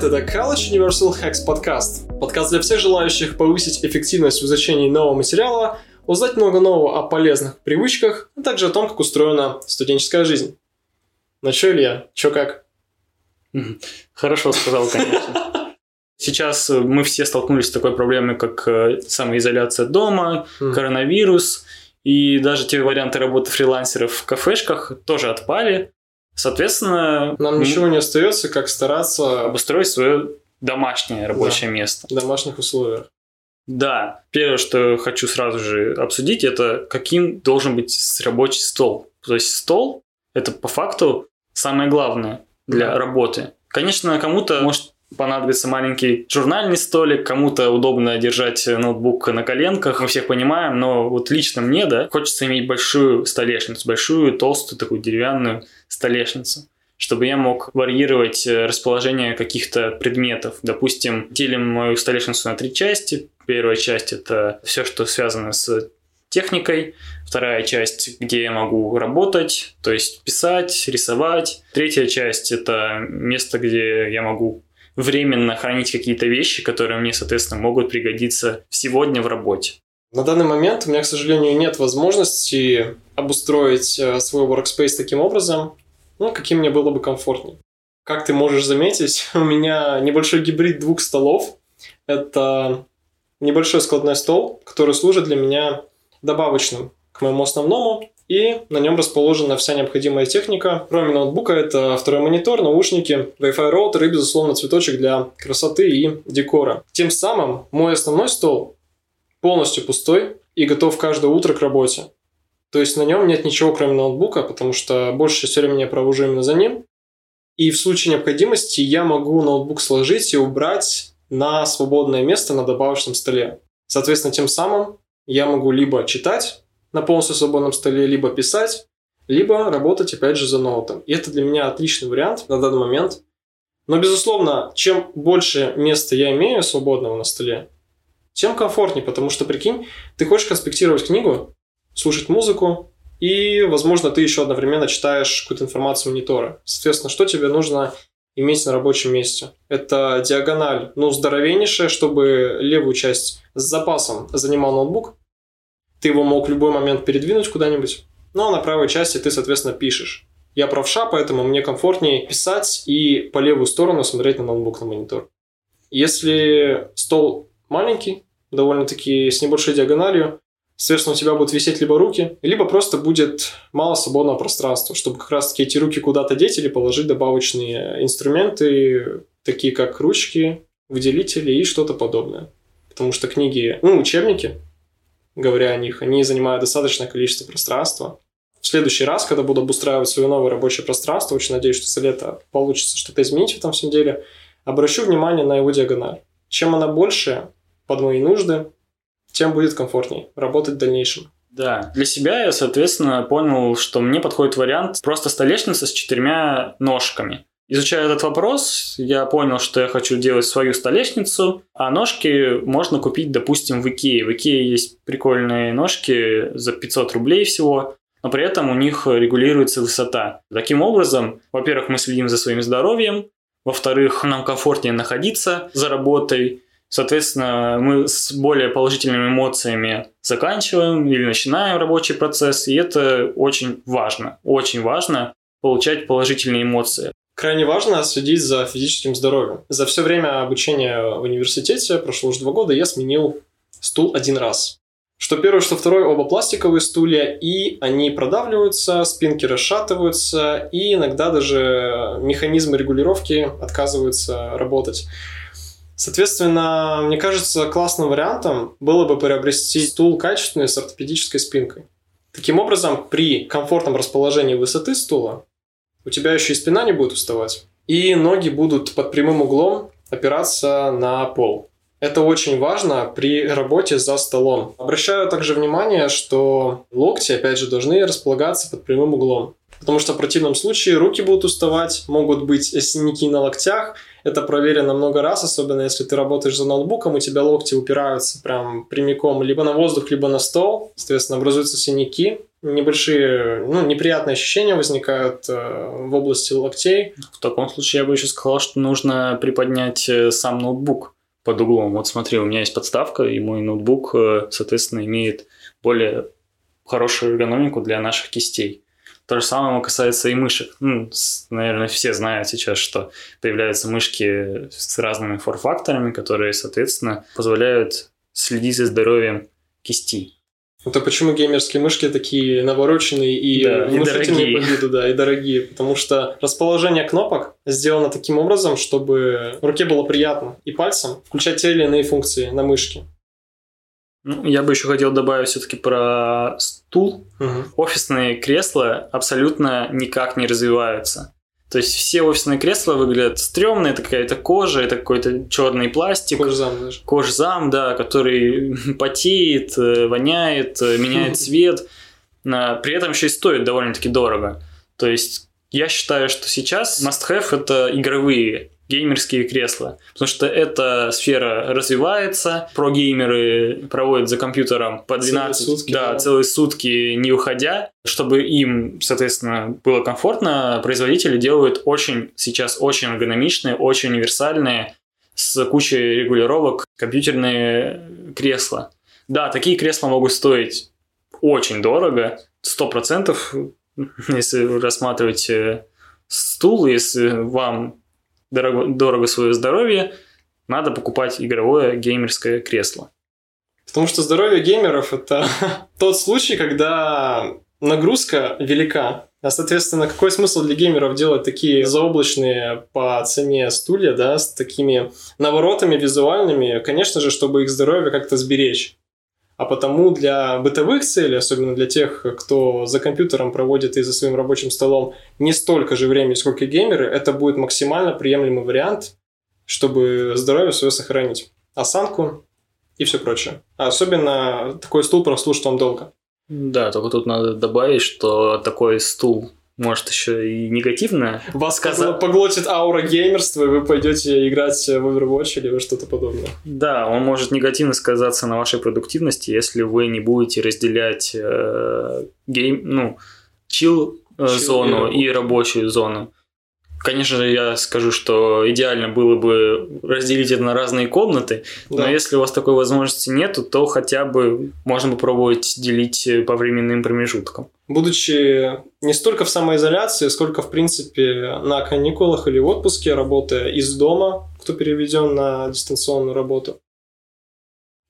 привет! Это College Universal Hacks подкаст. Подкаст для всех желающих повысить эффективность в изучении нового материала, узнать много нового о полезных привычках, а также о том, как устроена студенческая жизнь. Ну чё, Илья, чё как? Хорошо сказал, конечно. Сейчас мы все столкнулись с такой проблемой, как э, самоизоляция дома, коронавирус, и даже те варианты работы фрилансеров в кафешках тоже отпали. Соответственно, Нам ничего не остается, как стараться обустроить свое домашнее рабочее да. место. В домашних условиях. Да, первое, что хочу сразу же обсудить, это каким должен быть рабочий стол. То есть стол – это по факту самое главное для да. работы. Конечно, кому-то может понадобится маленький журнальный столик, кому-то удобно держать ноутбук на коленках, мы всех понимаем, но вот лично мне, да, хочется иметь большую столешницу, большую, толстую такую деревянную столешницу чтобы я мог варьировать э, расположение каких-то предметов. Допустим, делим мою столешницу на три части. Первая часть – это все, что связано с техникой. Вторая часть, где я могу работать, то есть писать, рисовать. Третья часть – это место, где я могу временно хранить какие-то вещи, которые мне, соответственно, могут пригодиться сегодня в работе. На данный момент у меня, к сожалению, нет возможности обустроить э, свой workspace таким образом, ну, каким мне было бы комфортнее. Как ты можешь заметить, у меня небольшой гибрид двух столов. Это небольшой складной стол, который служит для меня добавочным к моему основному, и на нем расположена вся необходимая техника. Кроме ноутбука, это второй монитор, наушники, Wi-Fi роутер и, безусловно, цветочек для красоты и декора. Тем самым мой основной стол полностью пустой и готов каждое утро к работе. То есть на нем нет ничего, кроме ноутбука, потому что больше часть времени я провожу именно за ним. И в случае необходимости я могу ноутбук сложить и убрать на свободное место на добавочном столе. Соответственно, тем самым я могу либо читать на полностью свободном столе, либо писать, либо работать, опять же, за ноутом. И это для меня отличный вариант на данный момент. Но, безусловно, чем больше места я имею свободного на столе, тем комфортнее, потому что, прикинь, ты хочешь конспектировать книгу, слушать музыку, и, возможно, ты еще одновременно читаешь какую-то информацию монитора. Соответственно, что тебе нужно иметь на рабочем месте? Это диагональ, ну, здоровеннейшая, чтобы левую часть с запасом занимал ноутбук, ты его мог в любой момент передвинуть куда-нибудь. Ну а на правой части ты, соответственно, пишешь. Я правша, поэтому мне комфортнее писать и по левую сторону смотреть на ноутбук на монитор. Если стол маленький, довольно-таки с небольшой диагональю, соответственно, у тебя будут висеть либо руки, либо просто будет мало свободного пространства, чтобы как раз-таки эти руки куда-то деть или положить добавочные инструменты, такие как ручки, выделители и что-то подобное. Потому что книги, ну, учебники, говоря о них, они занимают достаточное количество пространства. В следующий раз, когда буду обустраивать свое новое рабочее пространство, очень надеюсь, что за лето получится что-то изменить в этом всем деле, обращу внимание на его диагональ. Чем она больше под мои нужды, тем будет комфортней работать в дальнейшем. Да, для себя я, соответственно, понял, что мне подходит вариант просто столешница с четырьмя ножками. Изучая этот вопрос, я понял, что я хочу делать свою столешницу, а ножки можно купить, допустим, в Икее. В Икее есть прикольные ножки за 500 рублей всего, но при этом у них регулируется высота. Таким образом, во-первых, мы следим за своим здоровьем, во-вторых, нам комфортнее находиться за работой, Соответственно, мы с более положительными эмоциями заканчиваем или начинаем рабочий процесс, и это очень важно. Очень важно получать положительные эмоции. Крайне важно следить за физическим здоровьем. За все время обучения в университете, прошло уже два года, я сменил стул один раз. Что первый, что второй, оба пластиковые стулья, и они продавливаются, спинки расшатываются, и иногда даже механизмы регулировки отказываются работать. Соответственно, мне кажется, классным вариантом было бы приобрести стул качественный с ортопедической спинкой. Таким образом, при комфортном расположении высоты стула у тебя еще и спина не будет уставать, и ноги будут под прямым углом опираться на пол. Это очень важно при работе за столом. Обращаю также внимание, что локти, опять же, должны располагаться под прямым углом. Потому что в противном случае руки будут уставать, могут быть синяки на локтях. Это проверено много раз, особенно если ты работаешь за ноутбуком, у тебя локти упираются прям прямиком либо на воздух, либо на стол. Соответственно, образуются синяки. Небольшие, ну, неприятные ощущения возникают э, в области локтей. В таком случае я бы еще сказал, что нужно приподнять э, сам ноутбук под углом. Вот смотри, у меня есть подставка, и мой ноутбук, э, соответственно, имеет более хорошую эргономику для наших кистей. То же самое касается и мышек. Ну, наверное, все знают сейчас, что появляются мышки с разными форфакторами, которые, соответственно, позволяют следить за здоровьем кисти. Это почему геймерские мышки такие навороченные и да, внушительные и по виду, да, и дорогие. Потому что расположение кнопок сделано таким образом, чтобы руке было приятно и пальцем включать те или иные функции на мышке. Ну, я бы еще хотел добавить все-таки про стул. Угу. Офисные кресла абсолютно никак не развиваются. То есть все офисные кресла выглядят стрёмно, это какая-то кожа, это какой-то черный пластик. Кожзам даже. Кожзам, да, который потеет, э, воняет, э, меняет цвет. При этом еще и стоит довольно-таки дорого. То есть я считаю, что сейчас must-have это игровые геймерские кресла. Потому что эта сфера развивается, про-геймеры проводят за компьютером по 12, целые сутки, да, да. целые сутки не уходя. Чтобы им, соответственно, было комфортно, производители делают очень, сейчас очень эргономичные, очень универсальные, с кучей регулировок компьютерные кресла. Да, такие кресла могут стоить очень дорого, сто процентов, если рассматривать э, стул, если вам дорого, дорого свое здоровье, надо покупать игровое геймерское кресло. Потому что здоровье геймеров – это тот случай, когда нагрузка велика. А, соответственно, какой смысл для геймеров делать такие заоблачные по цене стулья, да, с такими наворотами визуальными? Конечно же, чтобы их здоровье как-то сберечь. А потому для бытовых целей, особенно для тех, кто за компьютером проводит и за своим рабочим столом не столько же времени, сколько геймеры, это будет максимально приемлемый вариант, чтобы здоровье свое сохранить. Осанку и все прочее. А особенно такой стул прослужит вам долго. Да, только тут надо добавить, что такой стул может еще и негативно. Вас сказа... поглотит аура геймерства, и вы пойдете играть в Overwatch или что-то подобное. Да, он может негативно сказаться на вашей продуктивности, если вы не будете разделять э, гейм, ну, чил э, зону и рабочую зону. Конечно же, я скажу, что идеально было бы разделить это на разные комнаты, да. но если у вас такой возможности нету, то хотя бы можно попробовать делить по временным промежуткам. Будучи не столько в самоизоляции, сколько, в принципе, на каникулах или в отпуске, работая из дома, кто переведен на дистанционную работу,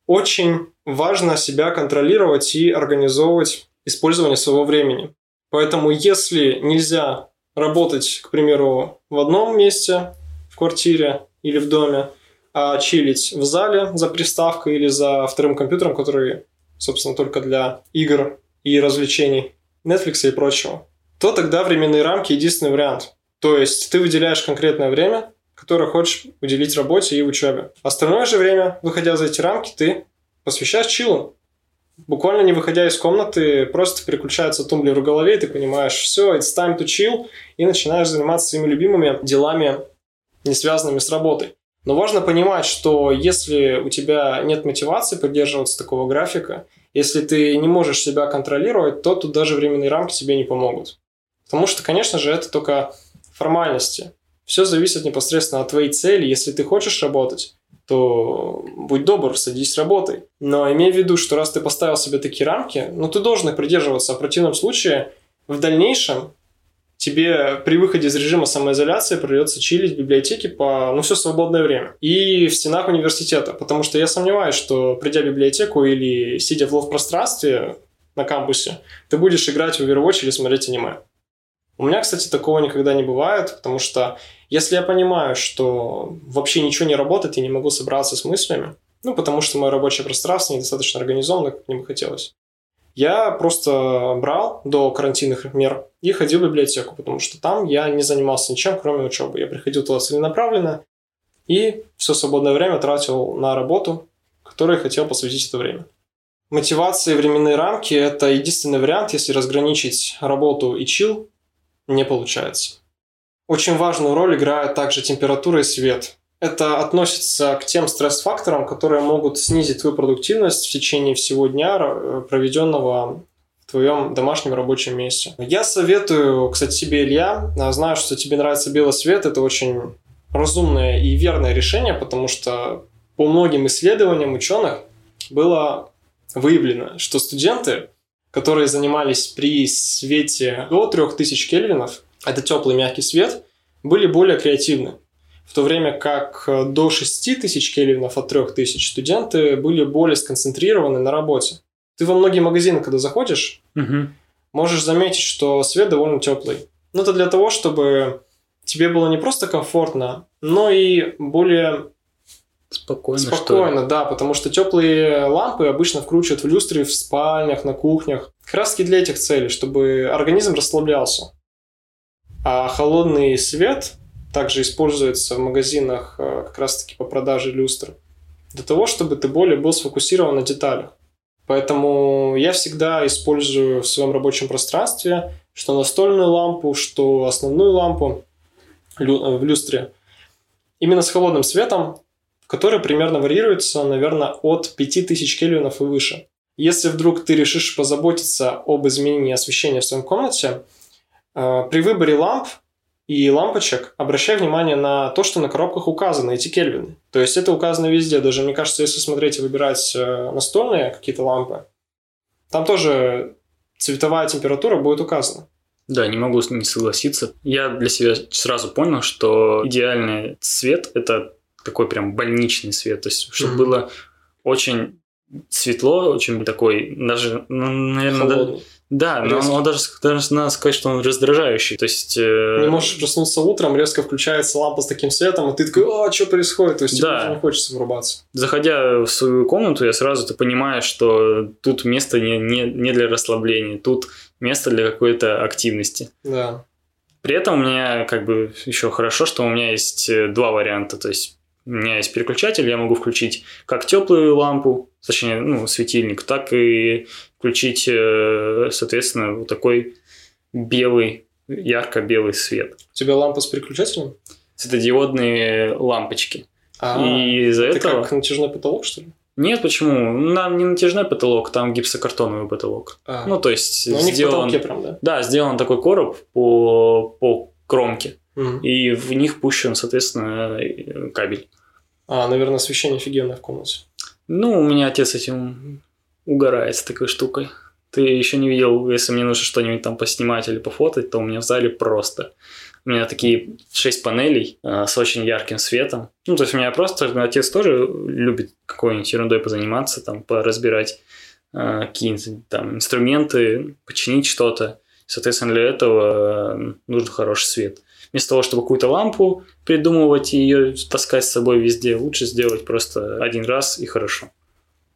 очень важно себя контролировать и организовывать использование своего времени. Поэтому, если нельзя работать, к примеру, в одном месте, в квартире или в доме, а чилить в зале за приставкой или за вторым компьютером, который, собственно, только для игр и развлечений, Netflix и прочего, то тогда временные рамки единственный вариант. То есть ты выделяешь конкретное время, которое хочешь уделить работе и учебе. Остальное же время, выходя за эти рамки, ты посвящаешь чилу буквально не выходя из комнаты, просто переключается тумблер в голове, и ты понимаешь, все, it's time to chill, и начинаешь заниматься своими любимыми делами, не связанными с работой. Но важно понимать, что если у тебя нет мотивации придерживаться такого графика, если ты не можешь себя контролировать, то тут даже временные рамки тебе не помогут. Потому что, конечно же, это только формальности. Все зависит непосредственно от твоей цели. Если ты хочешь работать, то будь добр, садись работай. Но имей в виду, что раз ты поставил себе такие рамки, ну ты должен их придерживаться. А в противном случае в дальнейшем тебе при выходе из режима самоизоляции придется чилить в библиотеке по, ну, все свободное время. И в стенах университета. Потому что я сомневаюсь, что придя в библиотеку или сидя в лов-пространстве на кампусе, ты будешь играть в Overwatch или смотреть аниме. У меня, кстати, такого никогда не бывает, потому что если я понимаю, что вообще ничего не работает, я не могу собраться с мыслями, ну, потому что мое рабочее пространство недостаточно организовано, как мне бы хотелось, я просто брал до карантинных мер и ходил в библиотеку, потому что там я не занимался ничем, кроме учебы. Я приходил туда целенаправленно и все свободное время тратил на работу, которой хотел посвятить это время. Мотивация и временные рамки – это единственный вариант, если разграничить работу и чил, не получается. Очень важную роль играет также температура и свет. Это относится к тем стресс-факторам, которые могут снизить твою продуктивность в течение всего дня, э, проведенного в твоем домашнем рабочем месте. Я советую, кстати, тебе, Илья, а, знаю, что тебе нравится белый свет, это очень разумное и верное решение, потому что по многим исследованиям ученых было выявлено, что студенты, которые занимались при свете до 3000 кельвинов, это теплый мягкий свет, были более креативны. В то время как до 6000 кельвинов от 3000 студенты были более сконцентрированы на работе. Ты во многие магазины, когда заходишь, Угу. можешь заметить, что свет довольно теплый. Но это для того, чтобы тебе было не просто комфортно, но и более Спокойно, что спокойно, да, потому что теплые лампы обычно вкручивают в люстры в спальнях, на кухнях. Таки для этих целей, чтобы организм расслаблялся. А холодный свет также используется в магазинах э, как раз таки по продаже люстр для того, чтобы ты более был сфокусирован на деталях. Поэтому я всегда использую в своем рабочем пространстве что настольную лампу, что основную лампу лю- в люстре. Именно с холодным светом, который примерно варьируется, наверное, от 5000 кельвинов и выше. Если вдруг ты решишь позаботиться об изменении освещения в своем комнате, э, при выборе ламп и лампочек обращай внимание на то, что на коробках указаны эти кельвины. То есть это указано везде. Даже, мне кажется, если смотреть и выбирать э, настольные какие-то лампы, там тоже цветовая температура будет указана. Да, не могу не согласиться. Я для себя сразу понял, что идеальный цвет – это такой прям больничный свет. То есть, чтобы Мгм. было очень светло, очень такой, даже, ну, наверное, да, Холодный. да, но резкий. он даже, даже надо сказать, что он раздражающий. То есть, э, Не можешь проснуться утром, резко включается лампа с таким светом, и ты такой, а, что происходит? То есть тебе Да. уже не хочется врубаться. заходя в свою комнату, я сразу ты понимаешь, что тут место не, не, не для расслабления, тут место для какой-то активности. Да. При этом у меня как бы еще хорошо, что у меня есть э, два варианта. То есть у меня есть переключатель, я могу включить как теплую лампу, точнее, ну, светильник, так и включить, э, соответственно, вот такой белый, ярко-белый свет. У тебя лампа с переключателем? Светодиодные лампочки. А, и из-за это этого... как натяжной потолок, что ли? Нет, почему? Нам не натяжной потолок, там гипсокартоновый потолок. А, Ну, то есть но у них сделан... прям, да? Да, сделан такой короб по, по кромке. Мгм. И в них пущен, соответственно, кабель. А, наверное, освещение офигенное в комнате. Ну, у меня отец этим угорает с такой штукой. Ты еще не видел, если мне нужно что-нибудь там поснимать или пофотать, то у меня в зале просто. У меня такие шесть панелей э, с очень ярким светом. Ну, то есть у меня просто отец тоже любит какой-нибудь ерундой позаниматься, там, поразбирать э, какие-нибудь там инструменты, починить что-то. Соответственно, для этого э, нужен хороший свет. Вместо того, чтобы какую-то лампу придумывать и ее таскать с собой везде, лучше сделать просто один раз и хорошо.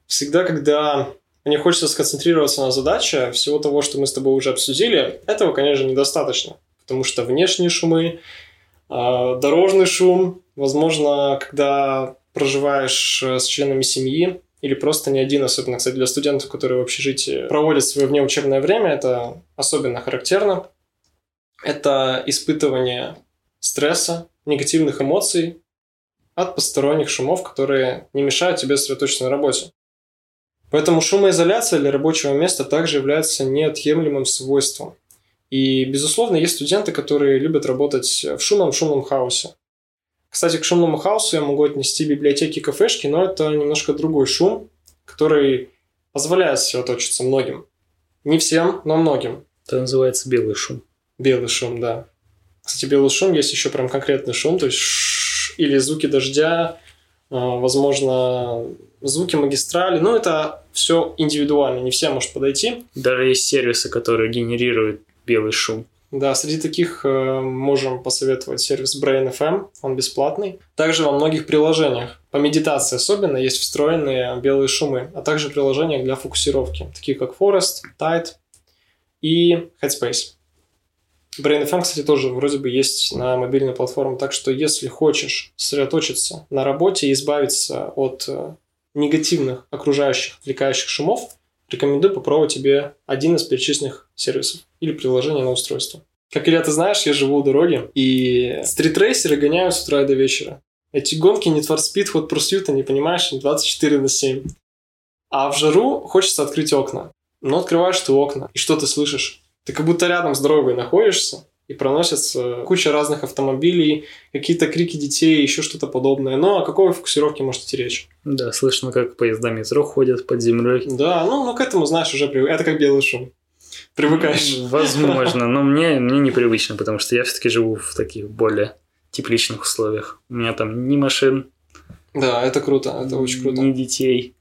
Всегда, когда мне хочется сконцентрироваться на задаче, всего того, что мы с тобой уже обсудили, этого, конечно, недостаточно. Потому что внешние шумы, а, дорожный шум, возможно, когда проживаешь э, с членами семьи, или просто не один, особенно, кстати, для студентов, которые в общежитии проводят свое внеучебное время, это особенно характерно. Это испытывание стресса, негативных эмоций от посторонних шумов, которые не мешают тебе сосредоточиться на работе. Поэтому шумоизоляция для рабочего места также является неотъемлемым свойством. И, безусловно, есть студенты, которые любят работать в шумном шумном хаосе. Кстати, к шумному хаосу я могу отнести библиотеки и кафешки, но это немножко другой шум, который позволяет сосредоточиться многим. Не всем, но многим. Это называется белый шум. Белый шум, да. Кстати, белый шум есть еще прям конкретный шум, то есть ш- или звуки дождя, а, возможно, звуки магистрали. Ну, это все индивидуально, не всем может подойти. Даже есть сервисы, которые генерируют белый шум. Да, среди таких э, можем посоветовать сервис Brain FM, он бесплатный. Также во многих приложениях, по медитации особенно, есть встроенные белые шумы, а также приложения для фокусировки, такие как Forest, Tide и Headspace. Brain FM, кстати, тоже вроде бы есть на мобильной платформе, так что если хочешь сосредоточиться на работе и избавиться от э, негативных окружающих, отвлекающих шумов, рекомендую попробовать тебе один из перечисленных сервисов или приложений на устройство. Как Илья, ты знаешь, я живу у дороги, и стритрейсеры гоняют с утра до вечера. Эти гонки Need for Speed, Hot Pursuit, не понимаешь, 24 на 7. А в жару хочется открыть окна. Но открываешь ты окна, и что ты слышишь? Ты как будто рядом с дорогой находишься, и проносится куча разных автомобилей, какие-то крики детей, еще что-то подобное. Но о какой фокусировке может идти речь? Да, слышно, как поезда метро ходят под землей. Да, ну, ну к этому, знаешь, уже привык. Это как белый шум. Привыкаешь. Возможно, но мне, мне непривычно, потому что я все-таки живу в таких более тепличных условиях. У меня там ни машин. Да, это круто, это очень круто. Ни детей.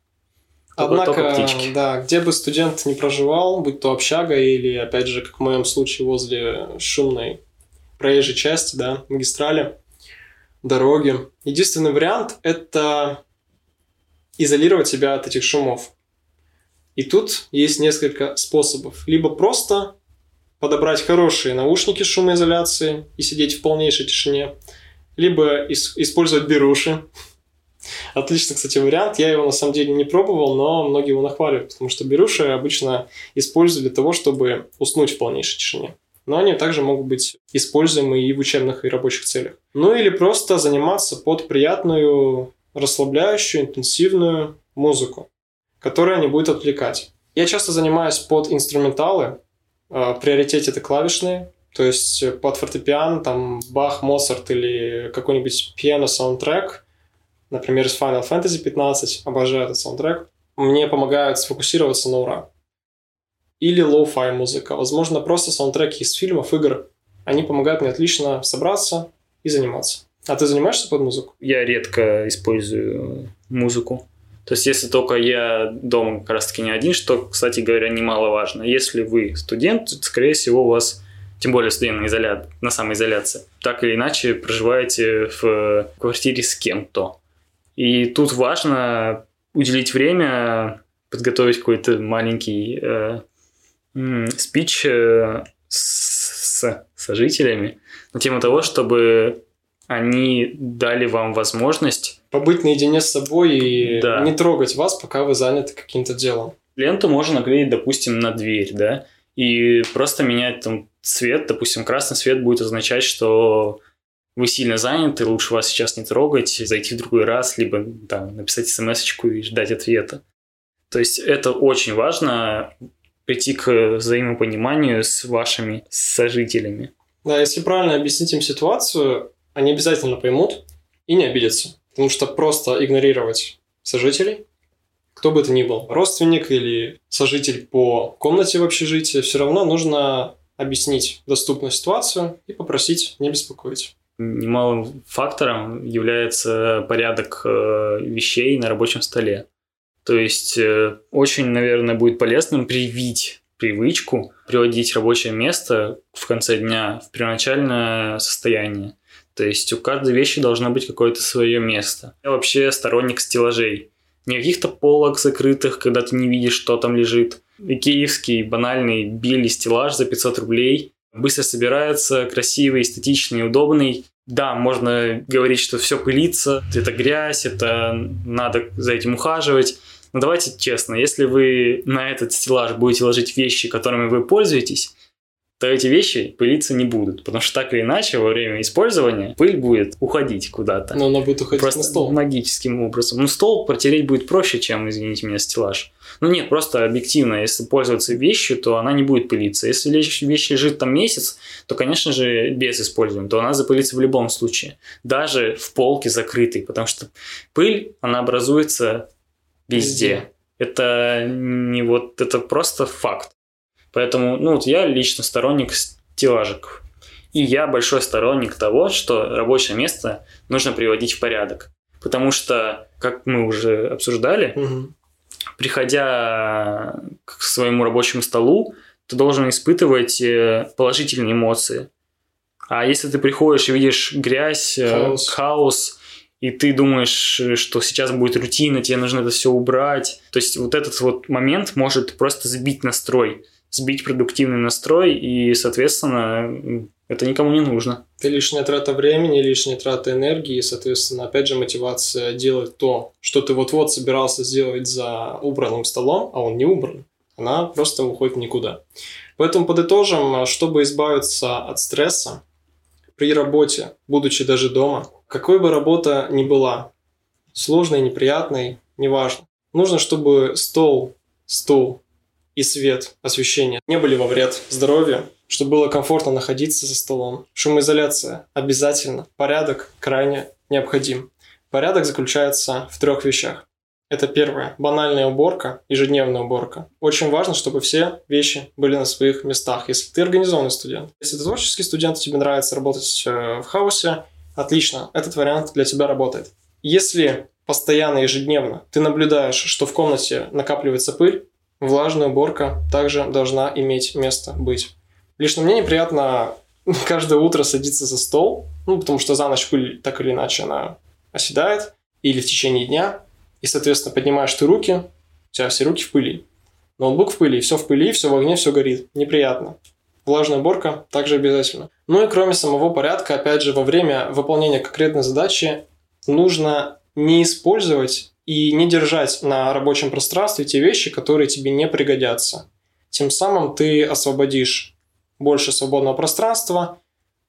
Однако, да, где бы студент не проживал, будь то общага или, опять же, как в моем случае, возле шумной проезжей части, да, магистрали, дороги, единственный вариант – это изолировать себя от этих шумов. И тут есть несколько способов. Либо просто подобрать хорошие наушники с шумоизоляцией и сидеть в полнейшей тишине, либо использовать беруши, Отличный, кстати, вариант. Я его на самом деле не пробовал, но многие его нахваливают, потому что беруши обычно используют для того, чтобы уснуть в полнейшей тишине. Но они также могут быть используемы и в учебных, и рабочих целях. Ну или просто заниматься под приятную, расслабляющую, интенсивную музыку, которая не будет отвлекать. Я часто занимаюсь под инструменталы, в э, приоритете это клавишные, то есть под фортепиано, там Бах, Моцарт или какой-нибудь пиано-саундтрек – например, из Final Fantasy 15, обожаю этот саундтрек, мне помогают сфокусироваться на ура. Или lo-fi музыка, возможно, просто саундтреки из фильмов, игр. Они помогают мне отлично собраться и заниматься. А ты занимаешься под музыку? Я редко использую музыку. То есть, если только я дома как раз-таки не один, что, кстати говоря, немаловажно. Если вы студент, скорее всего, у вас, тем более студент на, изоля... на самоизоляции, так или иначе проживаете в квартире с кем-то. И тут важно уделить время, подготовить какой-то маленький э, спич э, с сожителями на тему того, чтобы они дали вам возможность побыть наедине с собой и да. не трогать вас, пока вы заняты каким-то делом. Ленту можно наклеить, допустим, на дверь, да, и просто менять там цвет, допустим, красный цвет будет означать, что вы сильно заняты, лучше вас сейчас не трогать, зайти в другой раз, либо там, написать смс и ждать ответа. То есть это очень важно прийти к взаимопониманию с вашими сожителями. Да, если правильно объяснить им ситуацию, они обязательно поймут и не обидятся. Потому что просто игнорировать сожителей, кто бы это ни был, родственник или сожитель по комнате в общежитии, все равно нужно объяснить доступную ситуацию и попросить не беспокоить немалым фактором является порядок э, вещей на рабочем столе. То есть э, очень, наверное, будет полезным привить привычку приводить рабочее место в конце дня в первоначальное состояние. То есть у каждой вещи должно быть какое-то свое место. Я вообще сторонник стеллажей. Не каких-то полок закрытых, когда ты не видишь, что там лежит. Икеевский банальный били стеллаж за 500 рублей быстро собирается, красивый, эстетичный, удобный. Да, можно говорить, что все пылится, это грязь, это надо за этим ухаживать. Но давайте честно, если вы на этот стеллаж будете ложить вещи, которыми вы пользуетесь, то эти вещи пылиться не будут. Потому что так или иначе во время использования пыль будет уходить куда-то. Но она будет уходить просто на стол. магическим образом. Ну, стол протереть будет проще, чем, извините меня, стеллаж. Ну нет, просто объективно, если пользоваться вещью, то она не будет пылиться. Если вещь лежит там месяц, то, конечно же, без использования, то она запылится в любом случае. Даже в полке закрытой, потому что пыль, она образуется везде. везде. Это не вот, это просто факт. Поэтому, ну, вот я лично сторонник стеллажиков. И я большой сторонник того, что рабочее место нужно приводить в порядок. Потому что, как мы уже обсуждали, угу приходя к своему рабочему столу, ты должен испытывать э, положительные эмоции. А если ты приходишь и видишь грязь, э, хаос, хаос и ты думаешь, что сейчас будет рутина, тебе нужно это все убрать. То есть вот этот вот момент может просто сбить настрой, сбить продуктивный настрой, и, соответственно, это никому не нужно. Это лишняя трата времени, лишняя трата энергии, и, соответственно, опять же, мотивация делать то, что ты вот-вот собирался сделать за убранным столом, а он не убран, она просто уходит никуда. Поэтому подытожим, чтобы избавиться от стресса при работе, будучи даже дома, какой бы работа ни была, сложной, неприятной, неважно, нужно, чтобы стол, стул и свет, освещение не были во вред здоровью, чтобы было комфортно находиться за столом. Шумоизоляция обязательно, порядок крайне необходим. Порядок заключается в трех вещах. Это первое. Банальная уборка, ежедневная уборка. Очень важно, чтобы все вещи были на своих местах. Если ты организованный студент, если ты творческий студент, тебе нравится работать э, в хаосе, отлично, этот вариант для тебя работает. Если постоянно, ежедневно ты наблюдаешь, что в комнате накапливается пыль, влажная уборка также должна иметь место быть. Лично мне неприятно каждое утро садиться за стол, ну, потому что за ночь пыль так или иначе она оседает, или в течение дня, и, соответственно, поднимаешь ты руки, у тебя все руки в пыли. Ноутбук в пыли, все в пыли, все в огне, все горит. Неприятно. Влажная уборка также обязательно. Ну и кроме самого порядка, опять же, во время выполнения конкретной задачи нужно не использовать и не держать на рабочем пространстве те вещи, которые тебе не пригодятся. Тем самым ты освободишь больше свободного пространства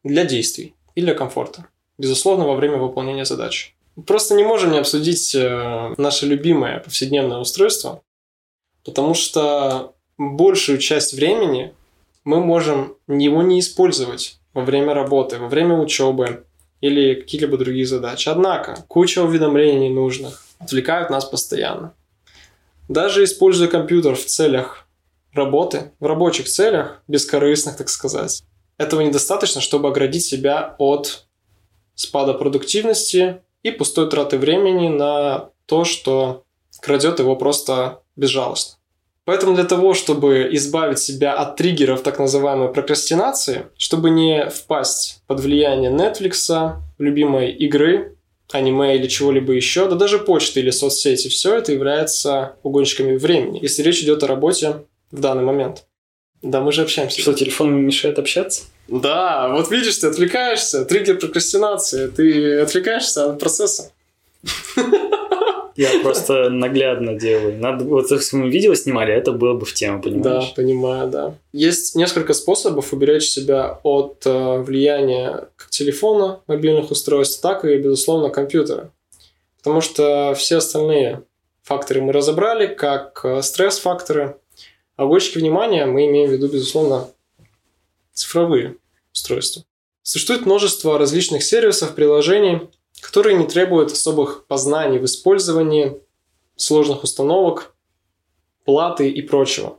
для действий и для комфорта. Безусловно, во время выполнения задач. Просто не можем не обсудить э, наше любимое повседневное устройство, потому что большую часть времени мы можем его не использовать во время работы, во время учебы или каких-либо других задач. Однако, куча уведомлений нужных отвлекают нас постоянно. Даже используя компьютер в целях работы, в рабочих целях, бескорыстных, так сказать, этого недостаточно, чтобы оградить себя от спада продуктивности и пустой траты времени на то, что крадет его просто безжалостно. Поэтому для того, чтобы избавить себя от триггеров так называемой прокрастинации, чтобы не впасть под влияние Netflix, любимой игры, аниме или чего-либо еще, да даже почты или соцсети, все это является угонщиками времени, если речь идет о работе в данный момент. Да, мы же общаемся. Что, телефон мешает общаться? Да, вот видишь, ты отвлекаешься, триггер прокрастинации, ты отвлекаешься от процесса. Я просто наглядно делаю. Надо, вот если мы видео снимали, это было бы в тему, понимаешь? Да, понимаю, да. Есть несколько способов уберечь себя от э, влияния как телефона, мобильных устройств, так и, безусловно, компьютера. Потому что все остальные факторы мы разобрали, как э, стресс-факторы. А угольщики внимания мы имеем в виду, безусловно, цифровые устройства. Существует множество различных сервисов, приложений, которые не требуют особых познаний в использовании сложных установок, платы и прочего.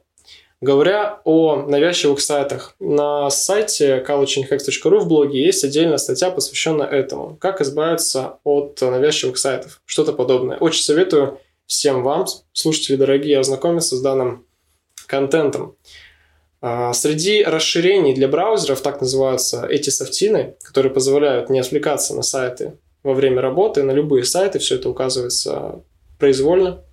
Говоря о навязчивых сайтах, на сайте collegeinhacks.ru в блоге есть отдельная статья, посвященная этому. Как избавиться от навязчивых сайтов. Что-то подобное. Очень советую всем вам, слушатели дорогие, ознакомиться с данным контентом. А, среди расширений для браузеров так называются эти софтины, которые позволяют не отвлекаться на сайты во время работы, на любые сайты, все это указывается произвольно.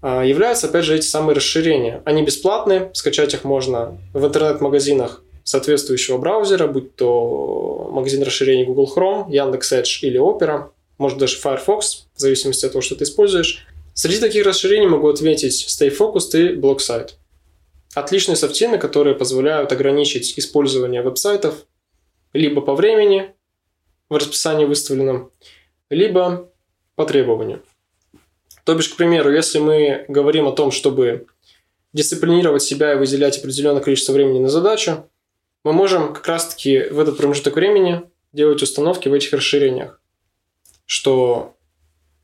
А, являются, опять же, эти самые расширения. Они бесплатные, скачать их можно в интернет-магазинах соответствующего браузера, будь то магазин расширений Google Chrome, Яндекс.Edge или Opera, может даже Firefox, в зависимости от того, что ты используешь. Среди таких расширений могу отметить Stay Focused и BlockSite. Отличные софтины, которые позволяют ограничить использование веб-сайтов либо по времени в расписании выставленном, либо по требованию. То бишь, к примеру, если мы говорим о том, чтобы дисциплинировать себя и выделять определенное количество времени на задачу, мы можем как раз-таки в этот промежуток времени делать установки в этих расширениях, что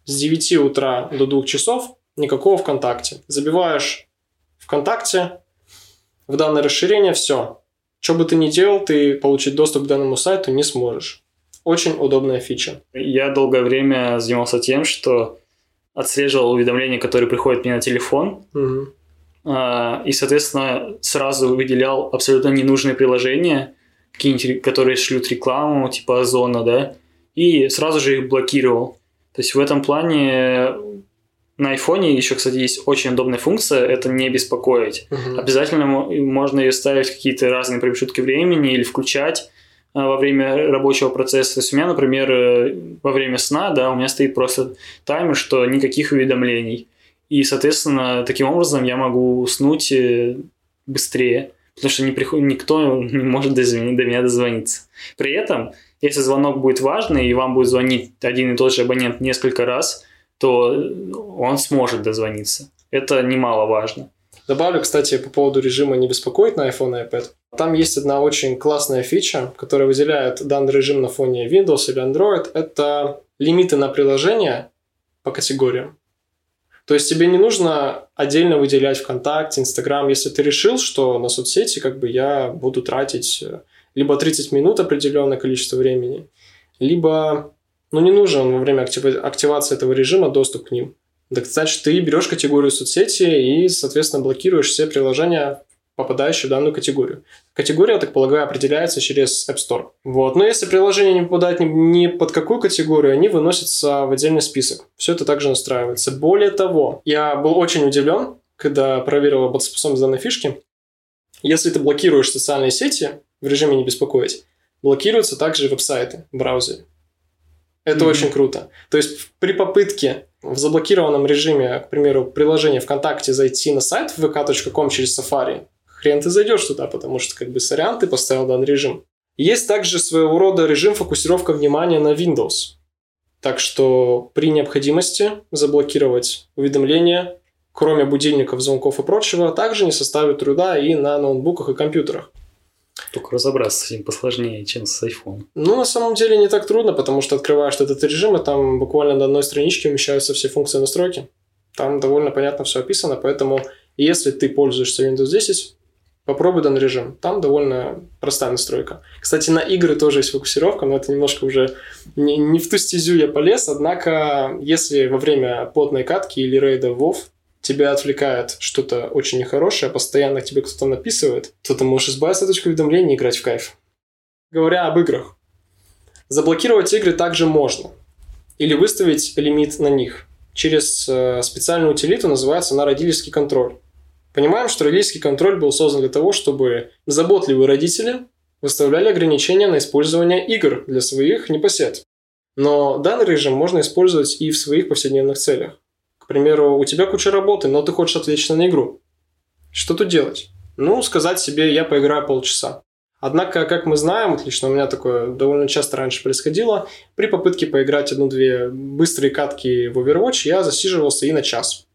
с 9 утра до 2 часов никакого ВКонтакте. Забиваешь ВКонтакте, в данное расширение, все. Что бы ты ни делал, ты получить доступ к данному сайту не сможешь. Очень удобная фича. Я долгое время занимался тем, что отслеживал уведомления, которые приходят мне на телефон, угу. и, соответственно, сразу выделял абсолютно ненужные приложения, какие-нибудь, которые шлют рекламу, типа Озона, да, и сразу же их блокировал. То есть в этом плане на айфоне еще, кстати, есть очень удобная функция, это не беспокоить. Угу. Обязательно можно ее ставить в какие-то разные промежутки времени или включать во время рабочего процесса. То есть у меня, например, э, во время сна, да, у меня стоит просто таймер, что никаких уведомлений. И, соответственно, таким образом я могу уснуть э, быстрее, потому что не приход... никто не может до, до меня дозвониться. При этом, если звонок будет важный, и вам будет звонить один и тот же абонент несколько раз – то он сможет дозвониться. Это немаловажно. Добавлю, кстати, по поводу режима «Не беспокоить» на iPhone и iPad. Там есть одна очень классная фича, которая выделяет данный режим на фоне Windows или Android. Это лимиты на приложения по категориям. То есть тебе не нужно отдельно выделять ВКонтакте, Инстаграм, если ты решил, что на соцсети как бы я буду тратить э, либо 30 минут определенное количество времени, либо ну, не нужен во время активации этого режима доступ к ним. Так значит, ты берешь категорию соцсети и, соответственно, блокируешь все приложения, попадающие в данную категорию. Категория, я так полагаю, определяется через App Store. Вот. Но если приложение не попадает ни, ни под какую категорию, они выносятся в отдельный список. Все это также настраивается. Более того, я был очень удивлен, когда проверил работоспособность данной фишки. Если ты блокируешь социальные сети в режиме «не беспокоить», блокируются также веб-сайты в браузере. Это mm-hmm. очень круто. То есть при попытке в заблокированном режиме, к примеру, приложение ВКонтакте зайти на сайт vk.com через Safari, хрен ты зайдешь туда, потому что, как бы, сорян, ты поставил данный режим. Есть также своего рода режим фокусировка внимания на Windows. Так что при необходимости заблокировать уведомления, кроме будильников, звонков и прочего, также не составит труда и на ноутбуках и компьютерах. Только разобраться с этим посложнее, чем с iPhone. Ну, на самом деле не так трудно, потому что открываешь этот режим, и там буквально на одной страничке умещаются все функции настройки. Там довольно понятно все описано, поэтому если ты пользуешься Windows 10, попробуй данный режим. Там довольно простая настройка. Кстати, на игры тоже есть фокусировка, но это немножко уже не, не в ту стезю я полез. Однако, если во время плотной катки или рейда WoW тебя отвлекает что-то очень нехорошее, постоянно тебе кто-то написывает, то ты можешь избавиться от точки уведомлений и играть в кайф. Говоря об играх, заблокировать игры также можно. Или выставить лимит на них через э, специальную утилиту, называется она родительский контроль. Понимаем, что родительский контроль был создан для того, чтобы заботливые родители выставляли ограничения на использование игр для своих непосед. Но данный режим можно использовать и в своих повседневных целях. Примеру, у тебя куча работы, но ты хочешь отвлечься на игру. Что тут делать? Ну, сказать себе, я поиграю полчаса. Однако, как мы знаем, отлично, у меня такое довольно часто раньше происходило, при попытке поиграть одну-две быстрые катки в Overwatch я засиживался и на час.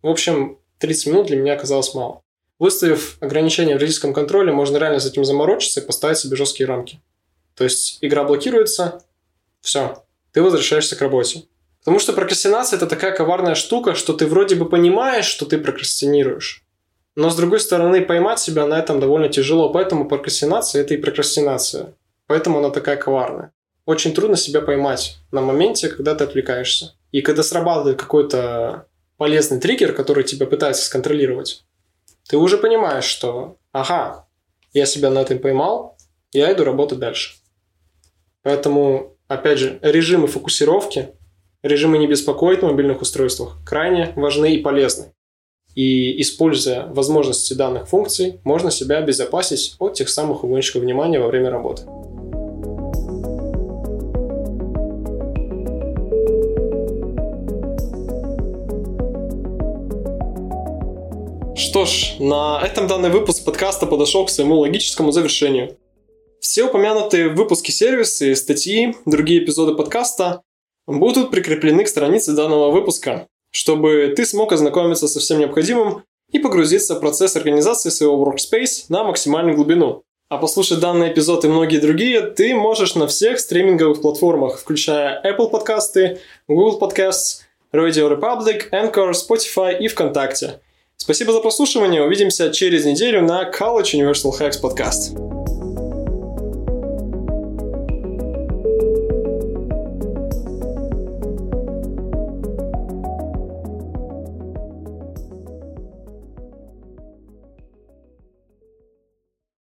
В общем, 30 минут для меня оказалось мало. Выставив ограничения в родительском контроле, можно реально с этим заморочиться и поставить себе жесткие рамки. То есть игра блокируется, все, ты возвращаешься к работе. Потому что прокрастинация – это такая коварная штука, что ты вроде бы понимаешь, что ты прокрастинируешь. Но с другой стороны, поймать себя на этом довольно тяжело, поэтому прокрастинация – это и прокрастинация. Поэтому она такая коварная. Очень трудно себя поймать на моменте, когда ты отвлекаешься. И когда срабатывает какой-то полезный триггер, который тебя пытается сконтролировать, ты уже понимаешь, что ага, я себя на этом поймал, я иду работать дальше. Поэтому, опять же, режимы фокусировки, режимы не беспокоить на мобильных устройствах крайне важны и полезны. И используя возможности данных функций, можно себя обезопасить от тех самых угонщиков внимания во время работы. Что ж, на этом данный выпуск подкаста подошел к своему логическому завершению. Все упомянутые в выпуске сервисы, статьи, другие эпизоды подкаста будут прикреплены к странице данного выпуска, чтобы ты смог ознакомиться со всем необходимым и погрузиться в процесс организации своего workspace на максимальную глубину. А послушать данный эпизод и многие другие ты можешь на всех стриминговых платформах, включая Apple подкасты, Google Podcasts, Radio Republic, Anchor, Spotify и ВКонтакте – Спасибо за прослушивание. Увидимся через неделю на College Universal Hacks подкаст.